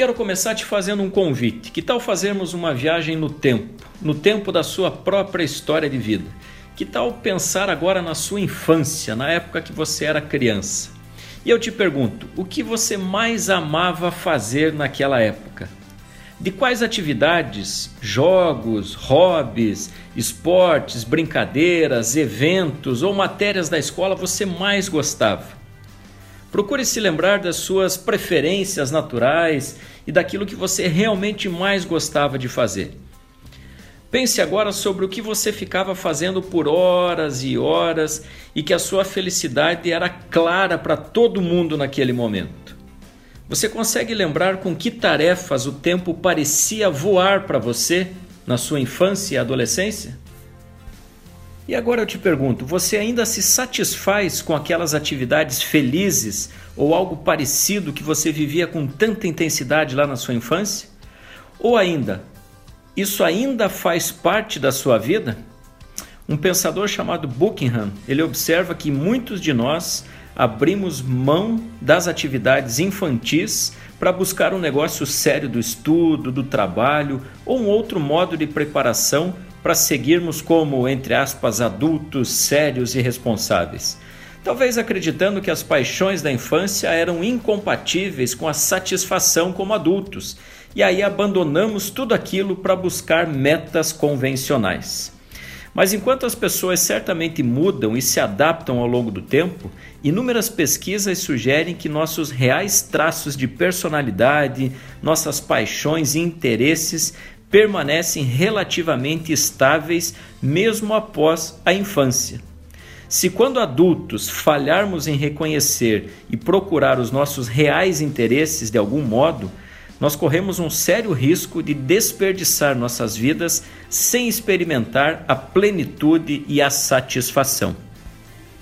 quero começar te fazendo um convite. Que tal fazermos uma viagem no tempo, no tempo da sua própria história de vida? Que tal pensar agora na sua infância, na época que você era criança? E eu te pergunto, o que você mais amava fazer naquela época? De quais atividades, jogos, hobbies, esportes, brincadeiras, eventos ou matérias da escola você mais gostava? Procure se lembrar das suas preferências naturais e daquilo que você realmente mais gostava de fazer. Pense agora sobre o que você ficava fazendo por horas e horas e que a sua felicidade era clara para todo mundo naquele momento. Você consegue lembrar com que tarefas o tempo parecia voar para você na sua infância e adolescência? E agora eu te pergunto: você ainda se satisfaz com aquelas atividades felizes ou algo parecido que você vivia com tanta intensidade lá na sua infância? Ou ainda, isso ainda faz parte da sua vida? Um pensador chamado Buckingham, ele observa que muitos de nós abrimos mão das atividades infantis para buscar um negócio sério do estudo, do trabalho ou um outro modo de preparação para seguirmos como, entre aspas, adultos sérios e responsáveis. Talvez acreditando que as paixões da infância eram incompatíveis com a satisfação como adultos, e aí abandonamos tudo aquilo para buscar metas convencionais. Mas enquanto as pessoas certamente mudam e se adaptam ao longo do tempo, inúmeras pesquisas sugerem que nossos reais traços de personalidade, nossas paixões e interesses permanecem relativamente estáveis mesmo após a infância. Se, quando adultos, falharmos em reconhecer e procurar os nossos reais interesses de algum modo, nós corremos um sério risco de desperdiçar nossas vidas sem experimentar a plenitude e a satisfação.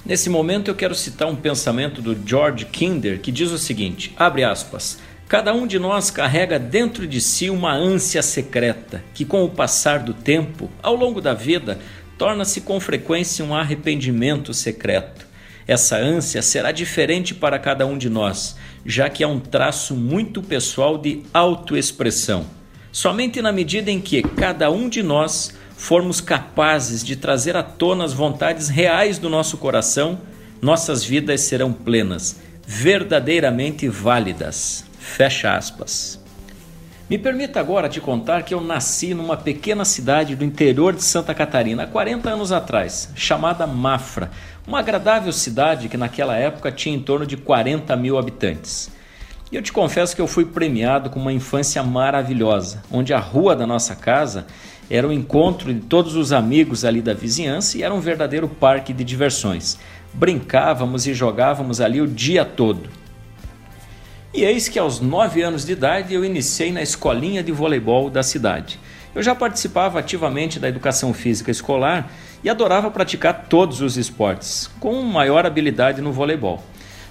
Nesse momento eu quero citar um pensamento do George Kinder que diz o seguinte: abre aspas. Cada um de nós carrega dentro de si uma ânsia secreta que, com o passar do tempo, ao longo da vida, torna-se com frequência um arrependimento secreto. Essa ânsia será diferente para cada um de nós, já que é um traço muito pessoal de autoexpressão. Somente na medida em que cada um de nós formos capazes de trazer à tona as vontades reais do nosso coração, nossas vidas serão plenas, verdadeiramente válidas. Fecha aspas. Me permita agora te contar que eu nasci numa pequena cidade do interior de Santa Catarina há 40 anos atrás, chamada Mafra, uma agradável cidade que naquela época tinha em torno de 40 mil habitantes. E eu te confesso que eu fui premiado com uma infância maravilhosa, onde a rua da nossa casa era o encontro de todos os amigos ali da vizinhança e era um verdadeiro parque de diversões. Brincávamos e jogávamos ali o dia todo. E eis que aos 9 anos de idade eu iniciei na escolinha de voleibol da cidade. Eu já participava ativamente da educação física escolar e adorava praticar todos os esportes, com maior habilidade no voleibol.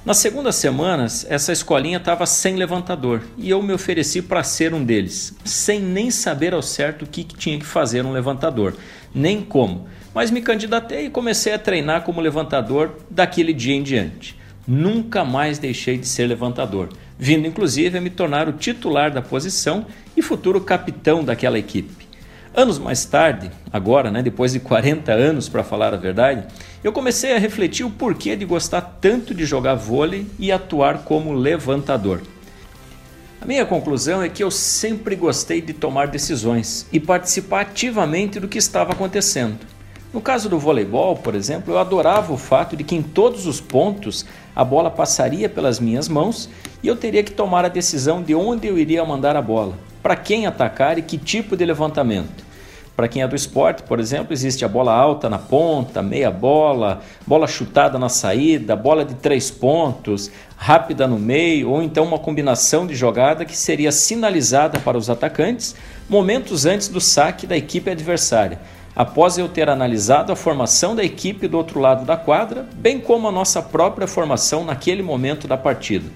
Nas segundas semanas, essa escolinha estava sem levantador e eu me ofereci para ser um deles, sem nem saber ao certo o que, que tinha que fazer um levantador, nem como. Mas me candidatei e comecei a treinar como levantador daquele dia em diante. Nunca mais deixei de ser levantador vindo inclusive a me tornar o titular da posição e futuro capitão daquela equipe. Anos mais tarde, agora, né, depois de 40 anos para falar a verdade, eu comecei a refletir o porquê de gostar tanto de jogar vôlei e atuar como levantador. A minha conclusão é que eu sempre gostei de tomar decisões e participar ativamente do que estava acontecendo. No caso do voleibol, por exemplo, eu adorava o fato de que em todos os pontos a bola passaria pelas minhas mãos e eu teria que tomar a decisão de onde eu iria mandar a bola, para quem atacar e que tipo de levantamento. Para quem é do esporte, por exemplo, existe a bola alta na ponta, meia bola, bola chutada na saída, bola de três pontos, rápida no meio, ou então uma combinação de jogada que seria sinalizada para os atacantes momentos antes do saque da equipe adversária após eu ter analisado a formação da equipe do outro lado da quadra, bem como a nossa própria formação naquele momento da partida,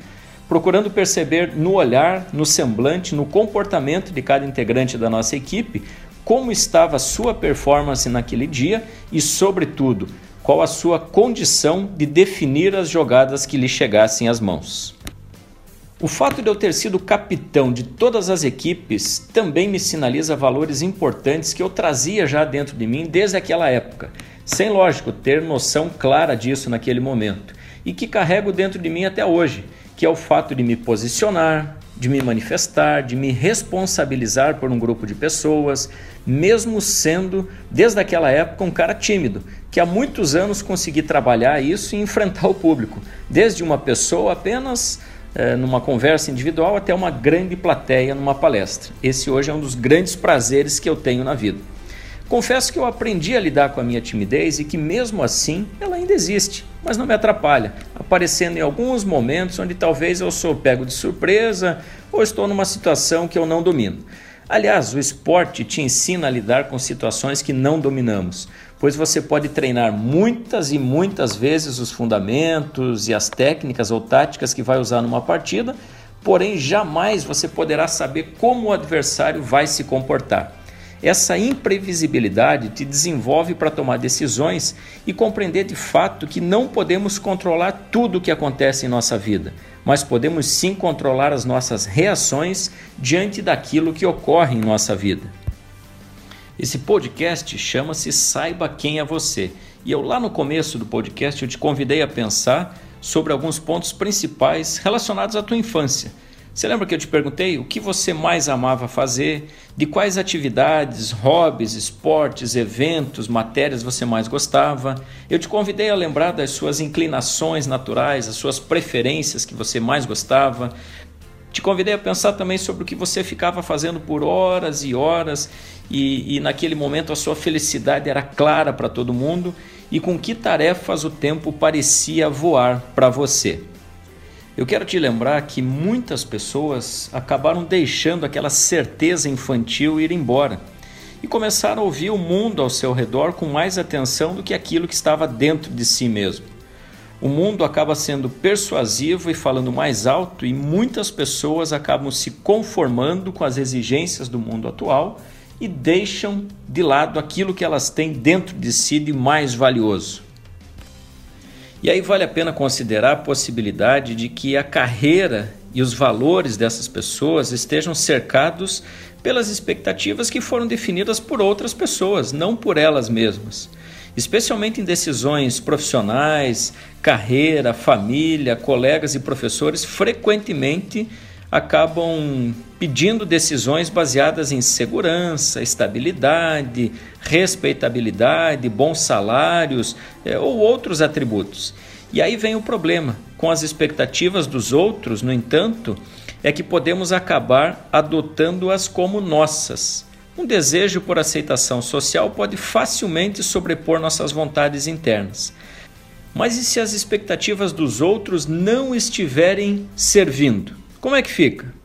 procurando perceber no olhar, no semblante, no comportamento de cada integrante da nossa equipe como estava a sua performance naquele dia e, sobretudo, qual a sua condição de definir as jogadas que lhe chegassem às mãos. O fato de eu ter sido capitão de todas as equipes também me sinaliza valores importantes que eu trazia já dentro de mim desde aquela época, sem lógico ter noção clara disso naquele momento, e que carrego dentro de mim até hoje, que é o fato de me posicionar, de me manifestar, de me responsabilizar por um grupo de pessoas, mesmo sendo, desde aquela época, um cara tímido, que há muitos anos consegui trabalhar isso e enfrentar o público, desde uma pessoa apenas é, numa conversa individual até uma grande plateia numa palestra. Esse hoje é um dos grandes prazeres que eu tenho na vida. Confesso que eu aprendi a lidar com a minha timidez e que, mesmo assim, ela ainda existe, mas não me atrapalha, aparecendo em alguns momentos onde talvez eu sou pego de surpresa ou estou numa situação que eu não domino. Aliás, o esporte te ensina a lidar com situações que não dominamos, pois você pode treinar muitas e muitas vezes os fundamentos e as técnicas ou táticas que vai usar numa partida, porém jamais você poderá saber como o adversário vai se comportar. Essa imprevisibilidade te desenvolve para tomar decisões e compreender de fato que não podemos controlar tudo o que acontece em nossa vida, mas podemos sim controlar as nossas reações diante daquilo que ocorre em nossa vida. Esse podcast chama-se Saiba Quem é Você. E eu lá no começo do podcast eu te convidei a pensar sobre alguns pontos principais relacionados à tua infância. Você lembra que eu te perguntei o que você mais amava fazer, de quais atividades, hobbies, esportes, eventos, matérias você mais gostava? Eu te convidei a lembrar das suas inclinações naturais, as suas preferências que você mais gostava. Te convidei a pensar também sobre o que você ficava fazendo por horas e horas e, e naquele momento a sua felicidade era clara para todo mundo e com que tarefas o tempo parecia voar para você. Eu quero te lembrar que muitas pessoas acabaram deixando aquela certeza infantil ir embora e começaram a ouvir o mundo ao seu redor com mais atenção do que aquilo que estava dentro de si mesmo. O mundo acaba sendo persuasivo e falando mais alto, e muitas pessoas acabam se conformando com as exigências do mundo atual e deixam de lado aquilo que elas têm dentro de si de mais valioso. E aí vale a pena considerar a possibilidade de que a carreira e os valores dessas pessoas estejam cercados pelas expectativas que foram definidas por outras pessoas, não por elas mesmas. Especialmente em decisões profissionais, carreira, família, colegas e professores, frequentemente acabam pedindo decisões baseadas em segurança, estabilidade, respeitabilidade, bons salários é, ou outros atributos. E aí vem o problema. Com as expectativas dos outros, no entanto, é que podemos acabar adotando-as como nossas. Um desejo por aceitação social pode facilmente sobrepor nossas vontades internas. Mas e se as expectativas dos outros não estiverem servindo? Como é que fica?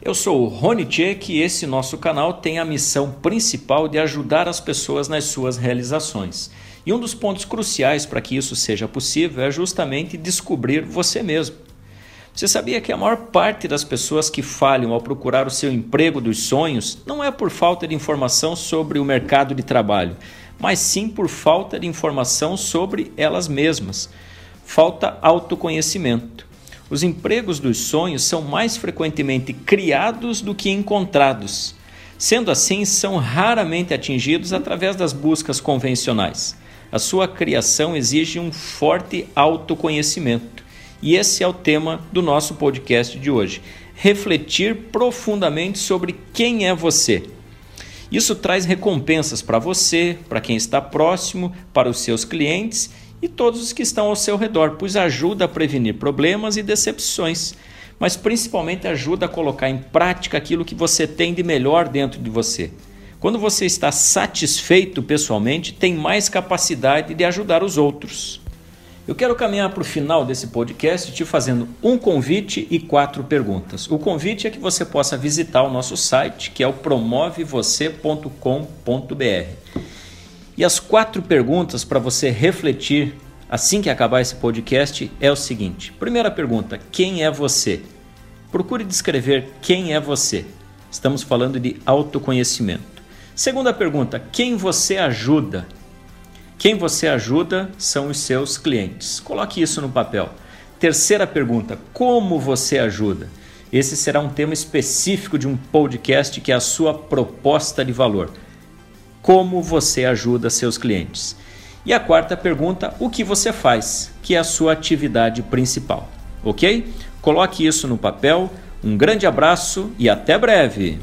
Eu sou o Rony Tchek e esse nosso canal tem a missão principal de ajudar as pessoas nas suas realizações. E um dos pontos cruciais para que isso seja possível é justamente descobrir você mesmo. Você sabia que a maior parte das pessoas que falham ao procurar o seu emprego dos sonhos não é por falta de informação sobre o mercado de trabalho, mas sim por falta de informação sobre elas mesmas. Falta autoconhecimento. Os empregos dos sonhos são mais frequentemente criados do que encontrados. Sendo assim, são raramente atingidos através das buscas convencionais. A sua criação exige um forte autoconhecimento. E esse é o tema do nosso podcast de hoje: refletir profundamente sobre quem é você. Isso traz recompensas para você, para quem está próximo, para os seus clientes e todos os que estão ao seu redor, pois ajuda a prevenir problemas e decepções, mas principalmente ajuda a colocar em prática aquilo que você tem de melhor dentro de você. Quando você está satisfeito pessoalmente, tem mais capacidade de ajudar os outros. Eu quero caminhar para o final desse podcast te fazendo um convite e quatro perguntas. O convite é que você possa visitar o nosso site, que é o promovevocê.com.br. E as quatro perguntas para você refletir assim que acabar esse podcast é o seguinte: primeira pergunta, quem é você? Procure descrever quem é você. Estamos falando de autoconhecimento. Segunda pergunta, quem você ajuda? Quem você ajuda são os seus clientes. Coloque isso no papel. Terceira pergunta: como você ajuda? Esse será um tema específico de um podcast que é a sua proposta de valor. Como você ajuda seus clientes? E a quarta pergunta: o que você faz? Que é a sua atividade principal. Ok? Coloque isso no papel. Um grande abraço e até breve!